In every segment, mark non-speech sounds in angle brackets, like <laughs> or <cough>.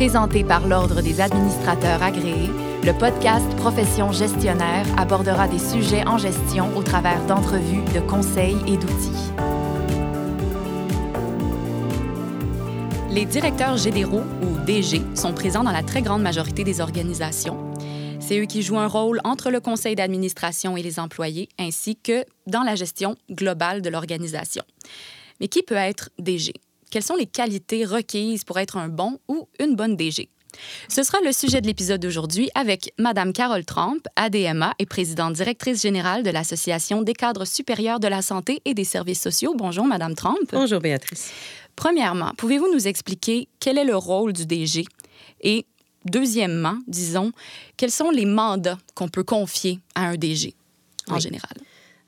Présenté par l'Ordre des administrateurs agréés, le podcast Profession gestionnaire abordera des sujets en gestion au travers d'entrevues, de conseils et d'outils. Les directeurs généraux, ou DG, sont présents dans la très grande majorité des organisations. C'est eux qui jouent un rôle entre le conseil d'administration et les employés, ainsi que dans la gestion globale de l'organisation. Mais qui peut être DG? Quelles sont les qualités requises pour être un bon ou une bonne DG? Ce sera le sujet de l'épisode d'aujourd'hui avec Madame Carole Trump, ADMA et présidente directrice générale de l'Association des cadres supérieurs de la santé et des services sociaux. Bonjour, Madame Trump. Bonjour, Béatrice. Premièrement, pouvez-vous nous expliquer quel est le rôle du DG? Et deuxièmement, disons, quels sont les mandats qu'on peut confier à un DG en Oui. général?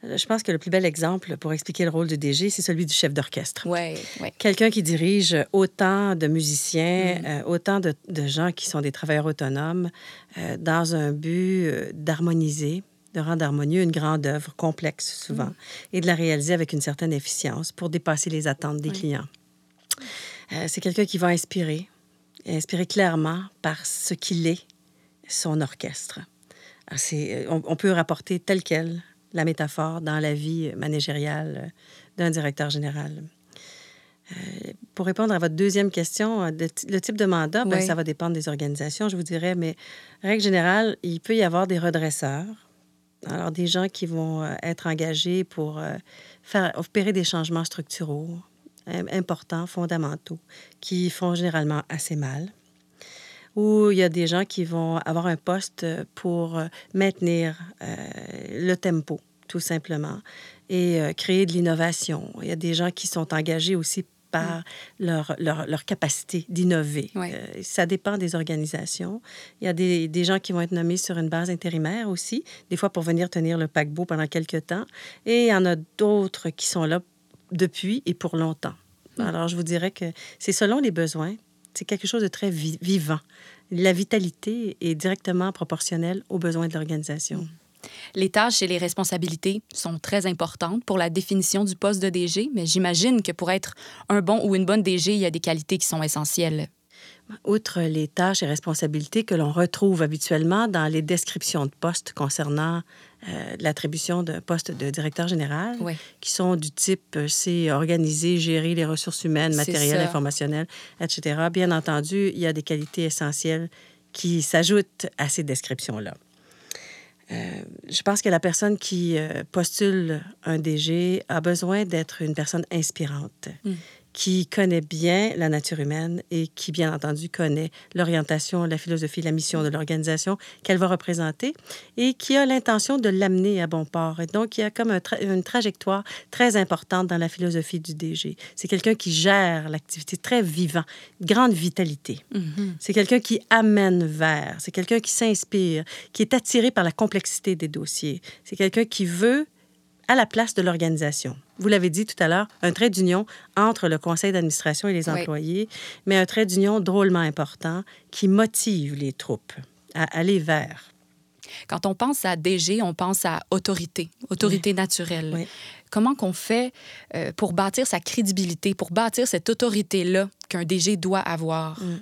Euh, Je pense que le plus bel exemple pour expliquer le rôle du DG, c'est celui du chef d'orchestre. Oui. Quelqu'un qui dirige autant de musiciens, Mm. euh, autant de, de gens qui sont des travailleurs autonomes, euh, dans un but d'harmoniser, de rendre harmonieux une grande œuvre complexe souvent, Mm. et de la réaliser avec une certaine efficience pour dépasser les attentes des Oui. clients. Euh, c'est quelqu'un qui va inspirer, inspirer clairement par ce qu'il est, son orchestre. Alors, on, on peut rapporter tel quel la métaphore dans la vie managériale euh, d'un directeur général. Euh, pour répondre à votre deuxième question, euh, de- le type de mandat, ben, Oui. ça va dépendre des organisations, je vous dirais, mais règle générale, il peut y avoir des redresseurs. Alors, des gens qui vont être engagés pour euh, faire opérer des changements structuraux im- importants, fondamentaux, qui font généralement assez mal. Ou il y a des gens qui vont avoir un poste pour euh, maintenir euh, le tempo, tout simplement, et euh, créer de l'innovation. Il y a des gens qui sont engagés aussi par leur, leur, leur capacité d'innover. Euh, ça dépend des organisations. Il y a des, des gens qui vont être nommés sur une base intérimaire aussi, des fois pour venir tenir le paquebot pendant quelques temps. Et il y en a d'autres qui sont là depuis et pour longtemps. Alors, je vous dirais que c'est selon les besoins. C'est quelque chose de très vi- vivant. La vitalité est directement proportionnelle aux besoins de l'organisation. Les tâches et les responsabilités sont très importantes pour la définition du poste de DG, mais j'imagine que pour être un bon ou une bonne DG, il y a des qualités qui sont essentielles. Outre les tâches et responsabilités que l'on retrouve habituellement dans les descriptions de postes concernant euh, l'attribution d'un poste de directeur général, Oui. qui sont du type, euh, c'est organiser, gérer les ressources humaines, matérielles, informationnelles, etc. Bien entendu, il y a des qualités essentielles qui s'ajoutent à ces descriptions-là. Euh, je pense que la personne qui postule un DG a besoin d'être une personne inspirante, Mm. Qui connaît bien la nature humaine et qui, bien entendu, connaît l'orientation, la philosophie, la mission de l'organisation qu'elle va représenter et qui a l'intention de l'amener à bon port. Et donc, il y a comme un tra- une trajectoire très importante dans la philosophie du DG. C'est quelqu'un qui gère l'activité très vivant, grande vitalité. Mhm. C'est quelqu'un qui amène vers, c'est quelqu'un qui s'inspire, qui est attiré par la complexité des dossiers. C'est quelqu'un qui veut à la place de l'organisation. Vous l'avez dit tout à l'heure, un trait d'union entre le conseil d'administration et les Oui. employés, mais un trait d'union drôlement important qui motive les troupes à aller vers. Quand on pense à DG, on pense à autorité, autorité naturelle. Oui. Comment qu'on fait euh, pour bâtir sa crédibilité, pour bâtir cette autorité-là qu'un DG doit avoir? Mm.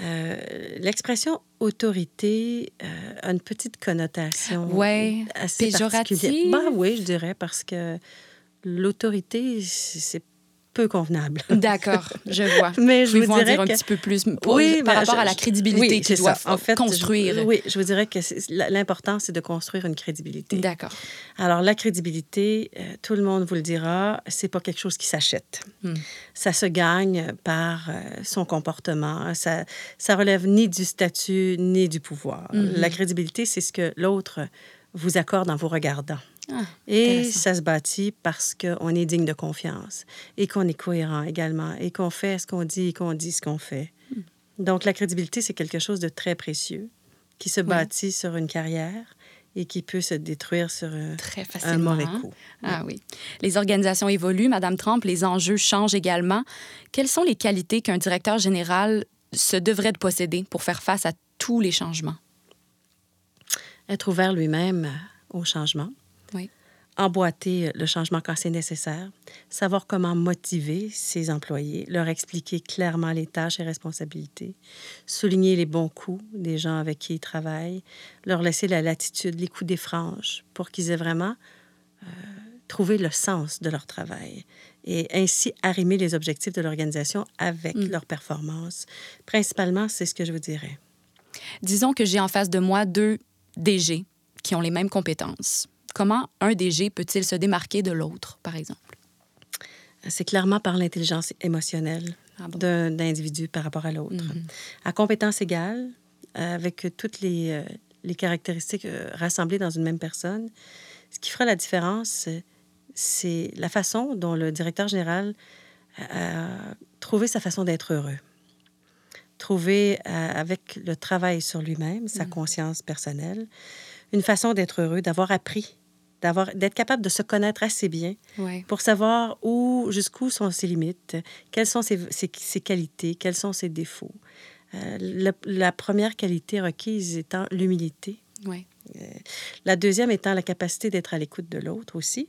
Euh, L'expression autorité euh, a une petite connotation Ouais, assez péjorative. particulière. Ben oui, je dirais, parce que l'autorité, c'est peu convenable. <laughs> D'accord, je vois. <laughs> Mais je vous en dirais dire un petit peu plus pour- Oui, par rapport je- à la crédibilité oui, qu'il c'est doit ça. En fait, construire? je- oui, je vous dirais que l'important, c'est de construire une crédibilité. D'accord. Alors, la crédibilité, euh, tout le monde vous le dira, c'est pas quelque chose qui s'achète. Hmm. Ça se gagne par euh, son comportement. Ça, ça relève ni du statut ni du pouvoir. Mhm. La crédibilité, c'est ce que l'autre vous accorde en vous regardant. Ah, Et ça se bâtit parce qu'on est digne de confiance et qu'on est cohérent également et qu'on fait ce qu'on dit et qu'on dit ce qu'on fait. Hmm. Donc, la crédibilité, c'est quelque chose de très précieux qui se Oui. bâtit sur une carrière et qui peut se détruire sur un, Très un mauvais hein? coup. Ah oui. Les organisations évoluent, Madame Trump, les enjeux changent également. Quelles sont les qualités qu'un directeur général se devrait de posséder pour faire face à tous les changements? Être ouvert lui-même au changement. Emboîter le changement quand c'est nécessaire, savoir comment motiver ses employés, leur expliquer clairement les tâches et responsabilités, souligner les bons coups des gens avec qui ils travaillent, leur laisser la latitude, les coups des franges, pour qu'ils aient vraiment euh, trouvé le sens de leur travail et ainsi arrimer les objectifs de l'organisation avec mm. leur performance. Principalement, c'est ce que je vous dirais. Disons que j'ai en face de moi deux DG qui ont les mêmes compétences Comment un DG peut-il se démarquer de l'autre, par exemple? C'est clairement par l'intelligence émotionnelle ah d'un individu par rapport à l'autre. Mm-hmm. À compétence égale, avec toutes les, euh, les caractéristiques euh, rassemblées dans une même personne, ce qui fera la différence, c'est la façon dont le directeur général a trouvé sa façon d'être heureux. Trouver, euh, avec le travail sur lui-même, sa mm. conscience personnelle, une façon d'être heureux, d'avoir appris d'avoir d'être capable de se connaître assez bien pour savoir où jusqu'où sont ses limites, quelles sont ses, ses, qualités, quels sont ses défauts. Euh, la, première qualité requise étant l'humilité. Euh, la deuxième étant la capacité d'être à l'écoute de l'autre aussi,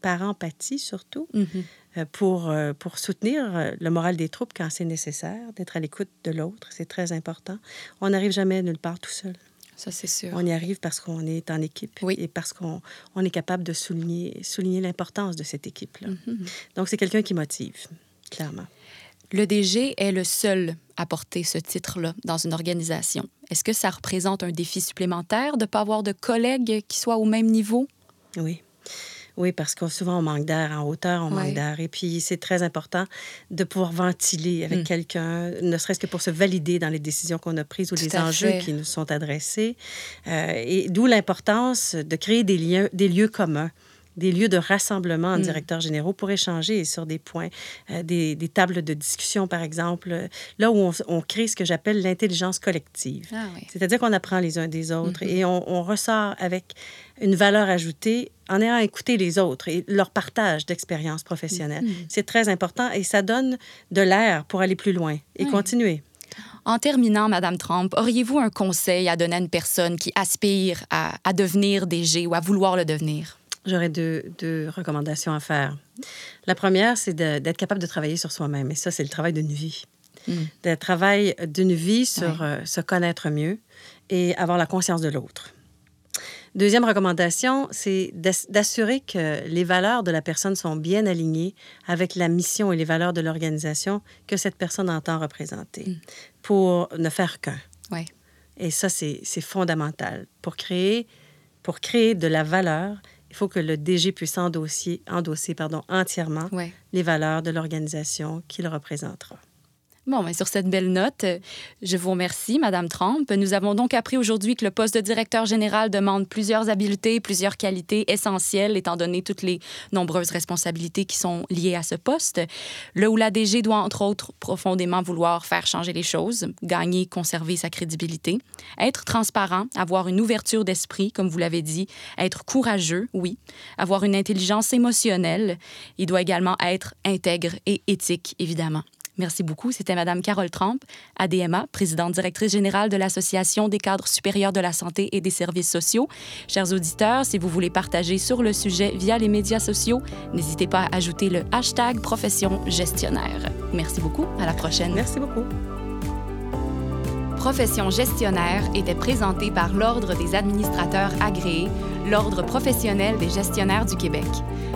par empathie surtout, mm-hmm. euh, pour, pour soutenir le moral des troupes quand c'est nécessaire, d'être à l'écoute de l'autre, c'est très important. On n'arrive jamais nulle part tout seul. Ça, c'est sûr. On y arrive parce qu'on est en équipe oui. et parce qu'on on est capable de souligner, souligner l'importance de cette équipe-là. Mm-hmm. Donc, c'est quelqu'un qui motive, clairement. Le DG est le seul à porter ce titre-là dans une organisation. Est-ce que ça représente un défi supplémentaire de ne pas avoir de collègues qui soient au même niveau? Oui. Oui, parce que souvent, on manque d'air. En hauteur, on manque d'air. Et puis, c'est très important de pouvoir ventiler avec mm. quelqu'un, ne serait-ce que pour se valider dans les décisions qu'on a prises ou les enjeux qui nous sont adressés. Euh, et d'où l'importance de créer des, liens, des lieux communs des lieux de rassemblement en mm. directeurs généraux pour échanger sur des points, euh, des, des, tables de discussion, par exemple, là où on, on crée ce que j'appelle l'intelligence collective. Ah C'est-à-dire qu'on apprend les uns des autres mm-hmm. et on, on, ressort avec une valeur ajoutée en ayant écouté les autres et leur partage d'expériences professionnelles. Mm-hmm. C'est très important et ça donne de l'air pour aller plus loin et continuer. En terminant, Madame Trump, auriez-vous un conseil à donner à une personne qui aspire à, à devenir DG ou à vouloir le devenir? J'aurais deux, deux, recommandations à faire. La première, c'est d'être capable de travailler sur soi-même. Et ça, c'est le travail d'une vie. Mm. Le travail d'une vie sur euh, se connaître mieux et avoir la conscience de l'autre. Deuxième recommandation, c'est d'assurer que les valeurs de la personne sont bien alignées avec la mission et les valeurs de l'organisation que cette personne entend représenter mm. pour ne faire qu'un. Ouais. Et ça, c'est fondamental. Pour créer, pour créer de la valeur, il faut que le DG puisse endosser, endosser pardon, entièrement les valeurs de l'organisation qu'il représentera. Bon, mais sur cette belle note, je vous remercie, Madame Trump. Nous avons donc appris aujourd'hui que le poste de directeur général demande plusieurs habiletés, plusieurs qualités essentielles, étant donné toutes les nombreuses responsabilités qui sont liées à ce poste. Le ou la DG doit, entre autres, profondément vouloir faire changer les choses, gagner, conserver sa crédibilité, être transparent, avoir une ouverture d'esprit, comme vous l'avez dit, être courageux, oui, avoir une intelligence émotionnelle. Il doit également être intègre et éthique, évidemment. Merci beaucoup. C'était Madame Carole Tramp, ADMA, présidente directrice générale de l'Association des cadres supérieurs de la santé et des services sociaux. Chers auditeurs, si vous voulez partager sur le sujet via les médias sociaux, n'hésitez pas à ajouter le hashtag profession gestionnaire. Merci beaucoup. À la prochaine. Merci beaucoup. Profession gestionnaire était présentée par l'Ordre des administrateurs agréés, l'Ordre professionnel des gestionnaires du Québec.